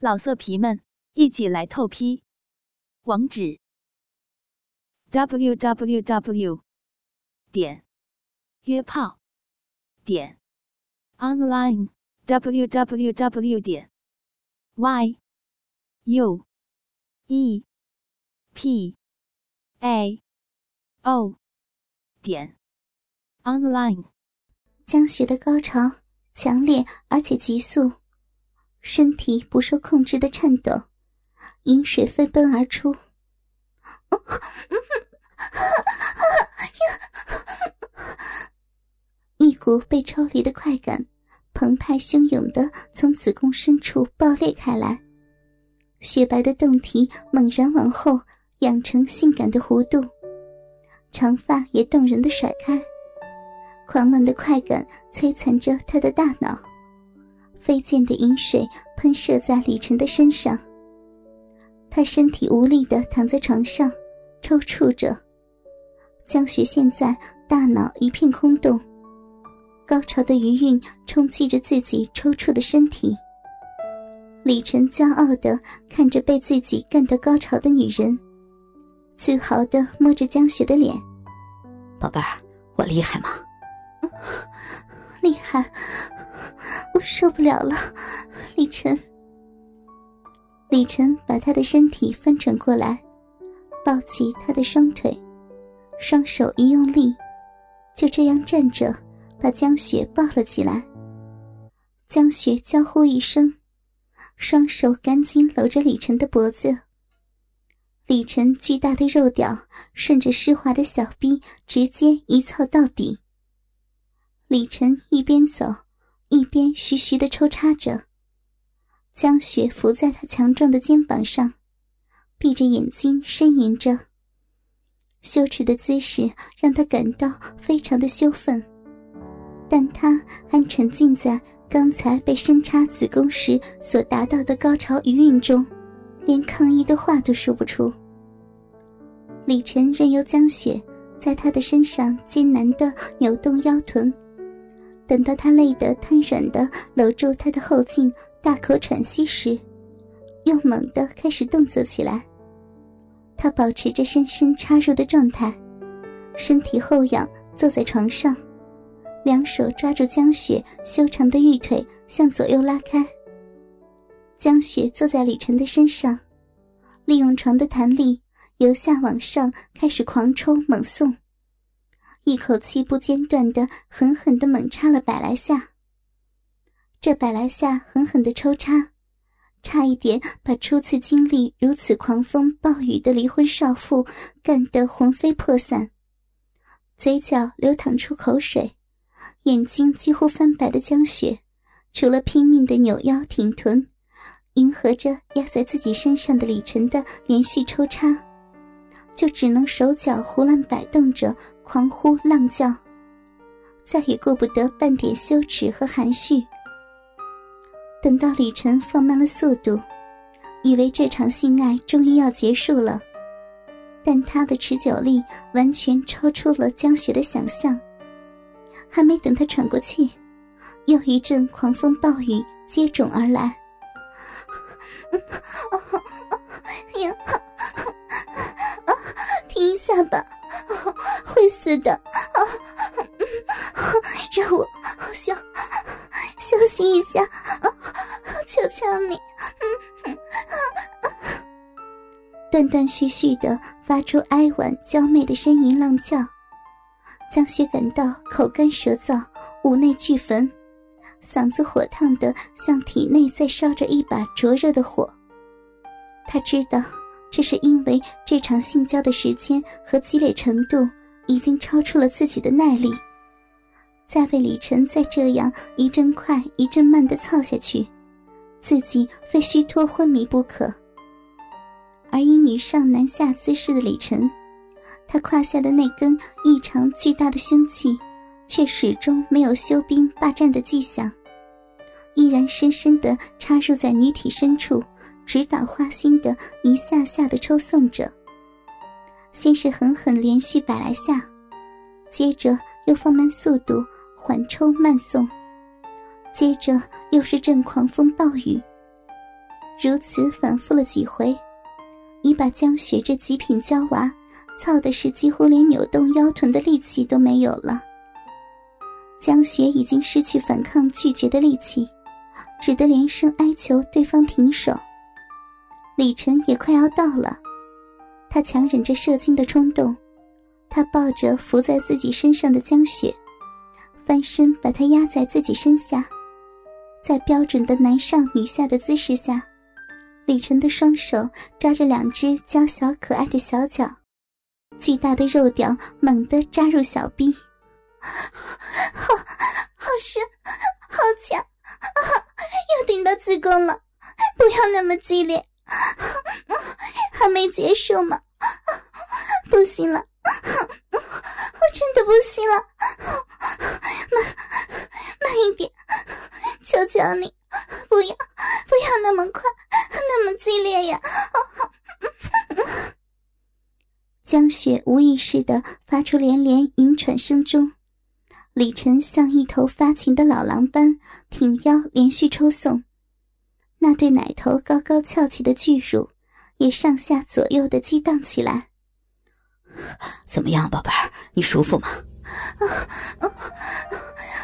老色皮们，一起来透批！网址：w w w 点约炮点 online w w w 点 y u e p a o 点 online。江雪的高潮强烈而且急速。身体不受控制的颤抖，饮水飞奔而出。一股被抽离的快感，澎湃汹涌的从子宫深处爆裂开来，雪白的胴体猛然往后仰成性感的弧度，长发也动人的甩开，狂乱的快感摧残着他的大脑。飞溅的饮水喷射在李晨的身上，他身体无力的躺在床上，抽搐着。江雪现在大脑一片空洞，高潮的余韵冲击着自己抽搐的身体。李晨骄傲的看着被自己干得高潮的女人，自豪的摸着江雪的脸：“宝贝儿，我厉害吗？”“ 厉害。”我受不了了，李晨。李晨把他的身体翻转过来，抱起他的双腿，双手一用力，就这样站着，把江雪抱了起来。江雪娇呼一声，双手赶紧搂着李晨的脖子。李晨巨大的肉屌顺着湿滑的小臂直接一操到底。李晨一边走。一边徐徐的抽插着，江雪伏在他强壮的肩膀上，闭着眼睛呻吟着。羞耻的姿势让他感到非常的羞愤，但他还沉浸在刚才被深插子宫时所达到的高潮余韵中，连抗议的话都说不出。李晨任由江雪在他的身上艰难的扭动腰臀。等到他累得瘫软的搂住他的后颈，大口喘息时，又猛地开始动作起来。他保持着深深插入的状态，身体后仰，坐在床上，两手抓住江雪修长的玉腿，向左右拉开。江雪坐在李晨的身上，利用床的弹力，由下往上开始狂抽猛送。一口气不间断的狠狠的猛插了百来下，这百来下狠狠的抽插，差一点把初次经历如此狂风暴雨的离婚少妇干得魂飞魄散，嘴角流淌出口水，眼睛几乎翻白的江雪，除了拼命的扭腰挺臀，迎合着压在自己身上的李晨的连续抽插。就只能手脚胡乱摆动着，狂呼浪叫，再也顾不得半点羞耻和含蓄。等到李晨放慢了速度，以为这场性爱终于要结束了，但他的持久力完全超出了江雪的想象。还没等他喘过气，又一阵狂风暴雨接踵而来。一下吧，会死的！让我 休休息一下，求求你！断断续续的发出哀婉娇媚的呻吟浪叫，江雪感到口干舌燥，五内俱焚，嗓子火烫的像体内在烧着一把灼热的火。他知道。这是因为这场性交的时间和激烈程度已经超出了自己的耐力，再被李晨再这样一阵快一阵慢的操下去，自己非虚脱昏迷不可。而以女上男下姿势的李晨，他胯下的那根异常巨大的凶器，却始终没有休兵罢战的迹象，依然深深地插入在女体深处。直捣花心的一下下的抽送着，先是狠狠连续百来下，接着又放慢速度缓抽慢送，接着又是阵狂风暴雨。如此反复了几回，已把江雪这极品娇娃操的是几乎连扭动腰臀的力气都没有了。江雪已经失去反抗拒绝的力气，只得连声哀求对方停手。李晨也快要到了，他强忍着射精的冲动，他抱着伏在自己身上的江雪，翻身把她压在自己身下，在标准的男上女下的姿势下，李晨的双手抓着两只娇小可爱的小脚，巨大的肉屌猛地扎入小臂。好，好深，好强，要顶到子宫了！不要那么激烈，还没结束吗？不行了，我真的不行了！慢，慢一点，求求你，不要，不要那么快，那么激烈呀！江雪无意识的发出连连吟喘声中。李晨像一头发情的老狼般挺腰，连续抽送，那对奶头高高翘起的巨乳也上下左右的激荡起来。怎么样，宝贝儿，你舒服吗？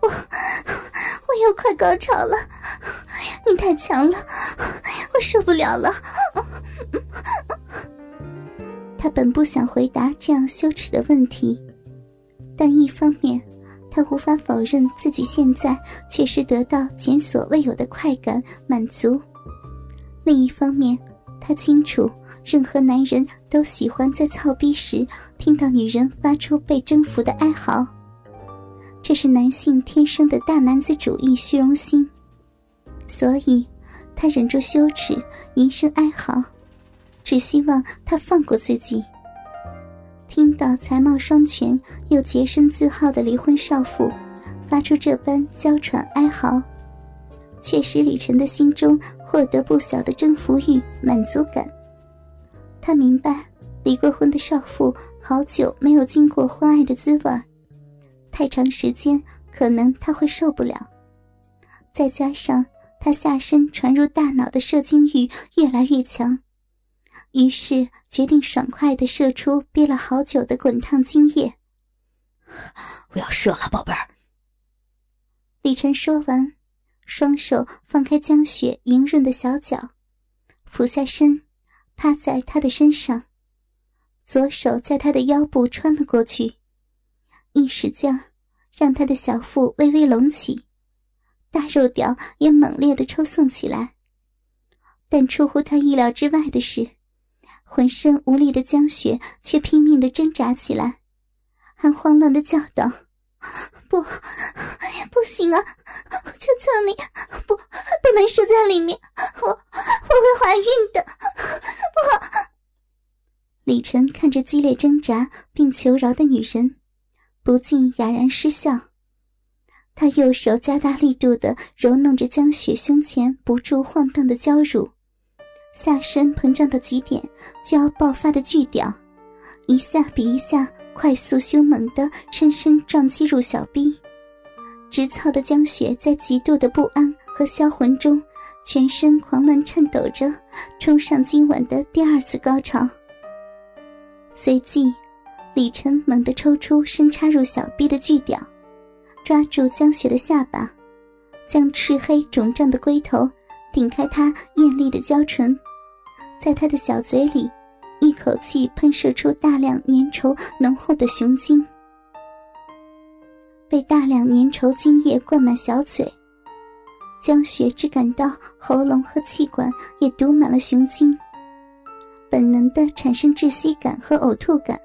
我我又快高潮了，你太强了，我受不了了。他本不想回答这样羞耻的问题，但一方面。他无法否认自己现在确实得到前所未有的快感满足。另一方面，他清楚任何男人都喜欢在操逼时听到女人发出被征服的哀嚎，这是男性天生的大男子主义虚荣心。所以，他忍住羞耻，吟声哀嚎，只希望他放过自己。听到才貌双全又洁身自好的离婚少妇发出这般娇喘哀嚎，却使李晨的心中获得不小的征服欲、满足感。他明白，离过婚的少妇好久没有经过婚爱的滋味太长时间可能他会受不了。再加上他下身传入大脑的射精欲越来越强。于是决定爽快的射出憋了好久的滚烫精液。我要射了，宝贝儿。李晨说完，双手放开江雪莹润的小脚，俯下身，趴在她的身上，左手在她的腰部穿了过去，一使劲，让她的小腹微微隆起，大肉屌也猛烈的抽送起来。但出乎他意料之外的是。浑身无力的江雪却拼命的挣扎起来，还慌乱的叫道：“不，不行啊！求求你，不，不能射在里面，我我会怀孕的！”不。李晨看着激烈挣扎并求饶的女人，不禁哑然失笑。他右手加大力度的揉弄着江雪胸前不住晃荡的娇乳。下身膨胀到极点，就要爆发的巨屌，一下比一下快速凶猛的深深撞击入小臂，直操的江雪在极度的不安和销魂中，全身狂乱颤抖着，冲上今晚的第二次高潮。随即，李晨猛地抽出深插入小臂的巨屌，抓住江雪的下巴，将赤黑肿胀的龟头顶开他艳丽的娇唇。在他的小嘴里，一口气喷射出大量粘稠浓厚的雄精。被大量粘稠精液灌满小嘴，江雪只感到喉咙和气管也堵满了雄精，本能的产生窒息感和呕吐感。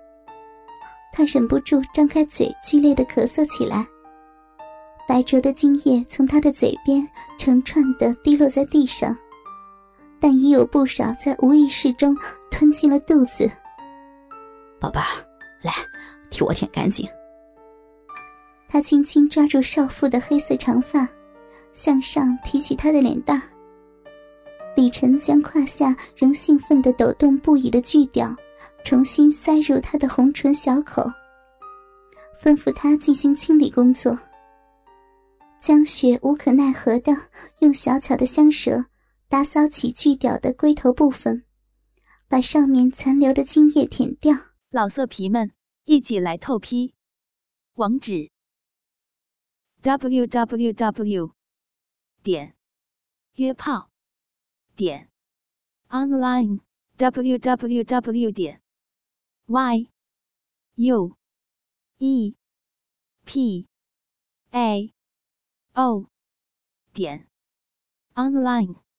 他忍不住张开嘴，剧烈的咳嗽起来。白灼的精液从他的嘴边成串的滴落在地上。但已有不少在无意识中吞进了肚子。宝贝儿，来，替我舔干净。他轻轻抓住少妇的黑色长发，向上提起她的脸蛋。李晨将胯下仍兴奋的抖动不已的巨屌重新塞入她的红唇小口，吩咐她进行清理工作。江雪无可奈何的用小巧的香舌。打扫起巨屌的龟头部分，把上面残留的精液舔掉。老色皮们，一起来透批！网址：w w w 点约炮点 online w w w 点 y u e p a o 点 online。